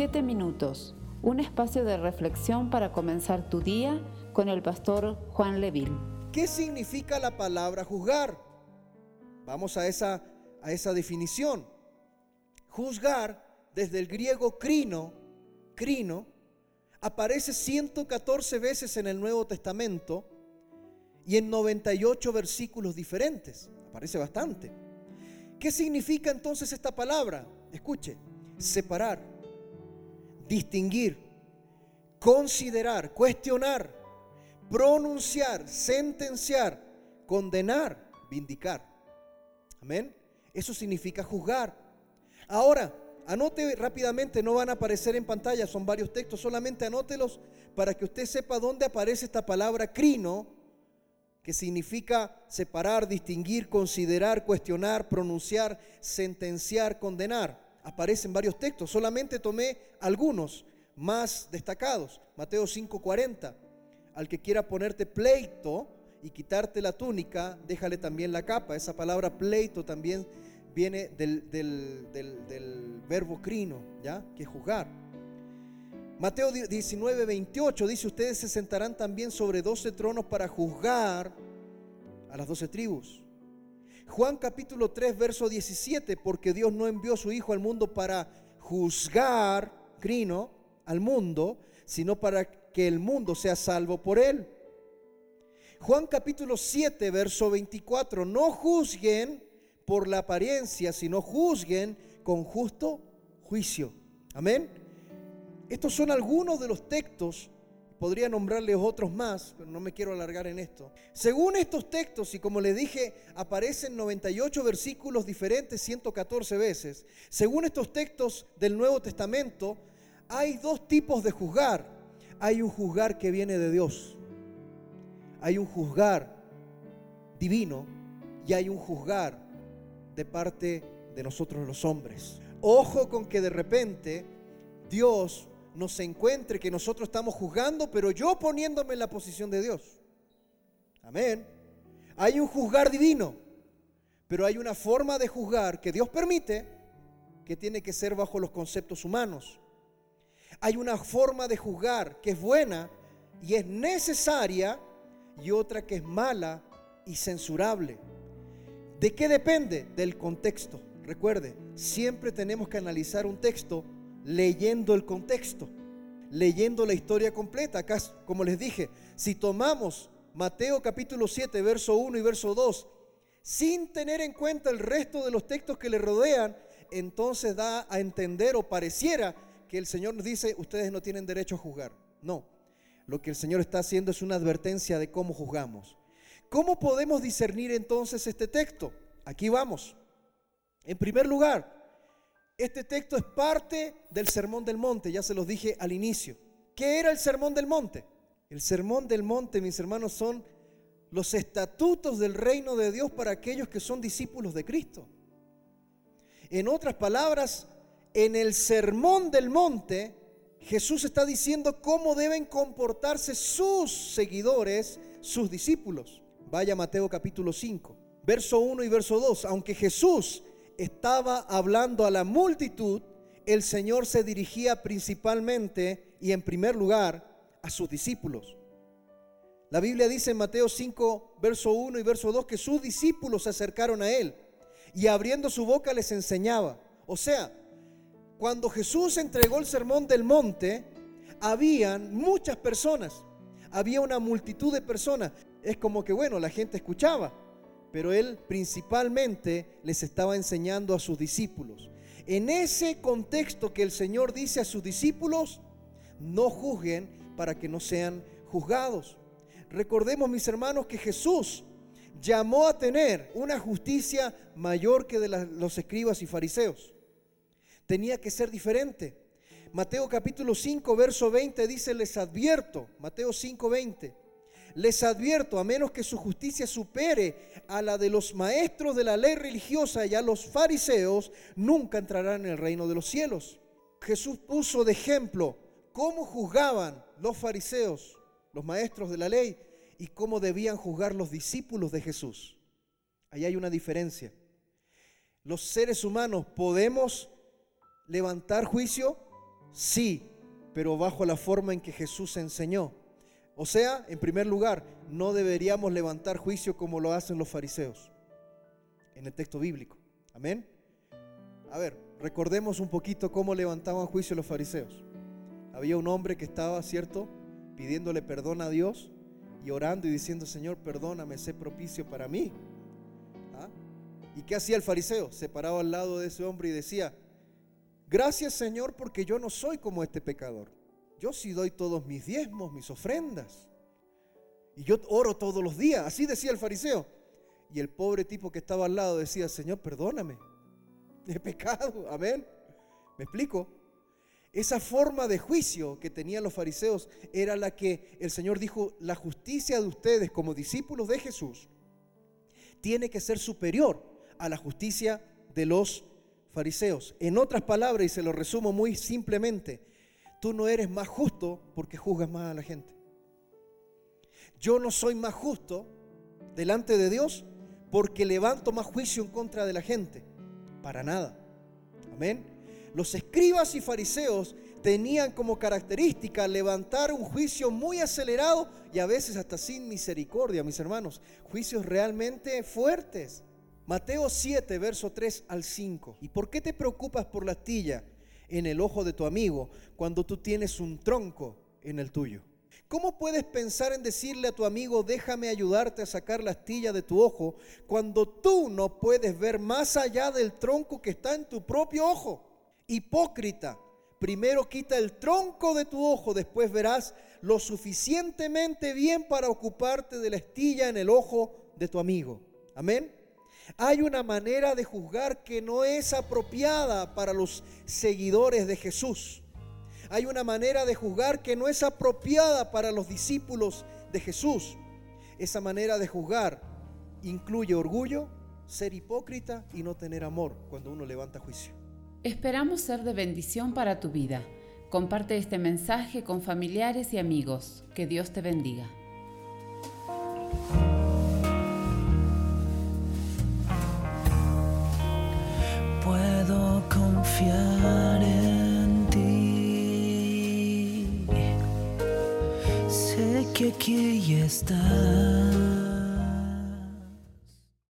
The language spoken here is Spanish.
Siete minutos, un espacio de reflexión para comenzar tu día con el pastor Juan Leville. ¿Qué significa la palabra juzgar? Vamos a esa, a esa definición. Juzgar, desde el griego crino, crino, aparece 114 veces en el Nuevo Testamento y en 98 versículos diferentes. Aparece bastante. ¿Qué significa entonces esta palabra? Escuche, separar, distinguir, considerar, cuestionar, pronunciar, sentenciar, condenar, vindicar. Amén. Eso significa juzgar. Ahora, anote rápidamente, no van a aparecer en pantalla, son varios textos, solamente anótelos para que usted sepa dónde aparece esta palabra crino que significa separar, distinguir, considerar, cuestionar, pronunciar, sentenciar, condenar. Aparecen varios textos, solamente tomé algunos más destacados. Mateo 5:40, al que quiera ponerte pleito y quitarte la túnica, déjale también la capa. Esa palabra pleito también viene del, del verbo crino, ¿ya? Que juzgar. Mateo 19, 28 dice, ustedes se sentarán también sobre 12 tronos para juzgar a las 12 tribus. Juan capítulo 3, verso 17, porque Dios no envió a su Hijo al mundo para juzgar, crino, al mundo, sino para que el mundo sea salvo por él. Juan capítulo 7, verso 24, no juzguen por la apariencia, sino juzguen con justo juicio. Amén. Estos son algunos de los textos, podría nombrarles otros más, pero no me quiero alargar en esto. Según estos textos, y como les dije, aparecen 98 versículos diferentes 114 veces, según estos textos del Nuevo Testamento, hay dos tipos de juzgar. Hay un juzgar que viene de Dios, hay un juzgar divino y hay un juzgar de parte de nosotros los hombres. Ojo con que de repente Dios nos encuentre que nosotros estamos juzgando, pero yo poniéndome en la posición de Dios. Amén. Hay un juzgar divino, pero hay una forma de juzgar que Dios permite que tiene que ser bajo los conceptos humanos. Hay una forma de juzgar que es buena y es necesaria y otra que es mala y censurable. ¿De qué depende? Del contexto. Recuerde, siempre tenemos que analizar un texto leyendo el contexto, leyendo la historia completa. Acá, como les dije, si tomamos Mateo capítulo 7, verso 1 y verso 2, sin tener en cuenta el resto de los textos que le rodean, entonces da a entender o pareciera que el Señor nos dice, ustedes no tienen derecho a juzgar. No, lo que el Señor está haciendo es una advertencia de cómo juzgamos. ¿Cómo podemos discernir entonces este texto? Aquí vamos. En primer lugar, este texto es parte del Sermón del Monte, ya se los dije al inicio. ¿Qué era el Sermón del Monte? El Sermón del Monte, mis hermanos, son los estatutos del reino de Dios para aquellos que son discípulos de Cristo. En otras palabras, en el Sermón del Monte, Jesús está diciendo cómo deben comportarse sus seguidores, sus discípulos. Vaya Mateo capítulo 5, verso 1 y verso 2. Aunque Jesús estaba hablando a la multitud, el Señor se dirigía principalmente y en primer lugar a sus discípulos. La Biblia dice en Mateo 5, verso 1 y verso 2 que sus discípulos se acercaron a Él y abriendo su boca les enseñaba. O sea, cuando Jesús entregó el sermón del monte, habían muchas personas, había una multitud de personas. Es como que, bueno, la gente escuchaba, pero él principalmente les estaba enseñando a sus discípulos. En ese contexto que el Señor dice a sus discípulos, no juzguen para que no sean juzgados. Recordemos, mis hermanos, que Jesús llamó a tener una justicia mayor que de los escribas y fariseos. Tenía que ser diferente. Mateo capítulo 5, verso 20 dice, les advierto, Mateo 5, 20, les advierto, a menos que su justicia supere a la de los maestros de la ley religiosa y a los fariseos, nunca entrarán en el reino de los cielos. Jesús puso de ejemplo cómo juzgaban los fariseos, los maestros de la ley, y cómo debían juzgar los discípulos de Jesús. Ahí hay una diferencia. Los seres humanos podemos levantar juicio, Sí, pero bajo la forma en que Jesús enseñó. O sea, en primer lugar, no deberíamos levantar juicio como lo hacen los fariseos en el texto bíblico. Amén. A ver, recordemos un poquito cómo levantaban juicio los fariseos. Había un hombre que estaba, ¿cierto?, pidiéndole perdón a Dios y orando y diciendo, Señor, perdóname, sé propicio para mí. ¿Ah? ¿Y qué hacía el fariseo? Se paraba al lado de ese hombre y decía, gracias Señor porque yo no soy como este pecador. Yo sí doy todos mis diezmos, mis ofrendas. Y yo oro todos los días. Así decía el fariseo. Y el pobre tipo que estaba al lado decía, Señor, perdóname. He pecado. Amén. ¿Me explico? Esa forma de juicio que tenían los fariseos era la que el Señor dijo, la justicia de ustedes como discípulos de Jesús tiene que ser superior a la justicia de los fariseos. En otras palabras, y se lo resumo muy simplemente, tú no eres más justo porque juzgas más a la gente. Yo no soy más justo delante de Dios porque levanto más juicio en contra de la gente. Para nada. Amén. Los escribas y fariseos tenían como característica levantar un juicio muy acelerado y a veces hasta sin misericordia, mis hermanos. Juicios realmente fuertes. Mateo 7, verso 3 al 5. ¿Y por qué te preocupas por la astilla en el ojo de tu amigo cuando tú tienes un tronco en el tuyo? ¿Cómo puedes pensar en decirle a tu amigo, déjame ayudarte a sacar la astilla de tu ojo, cuando tú no puedes ver más allá del tronco que está en tu propio ojo? Hipócrita, primero quita el tronco de tu ojo, después verás lo suficientemente bien para ocuparte de la astilla en el ojo de tu amigo. Amén. Hay una manera de juzgar que no es apropiada para los seguidores de Jesús. Hay una manera de juzgar que no es apropiada para los discípulos de Jesús. Esa manera de juzgar incluye orgullo, ser hipócrita y no tener amor cuando uno levanta juicio. Esperamos ser de bendición para tu vida. Comparte este mensaje con familiares y amigos. Que Dios te bendiga. Confiar en ti. Sé que aquí estás.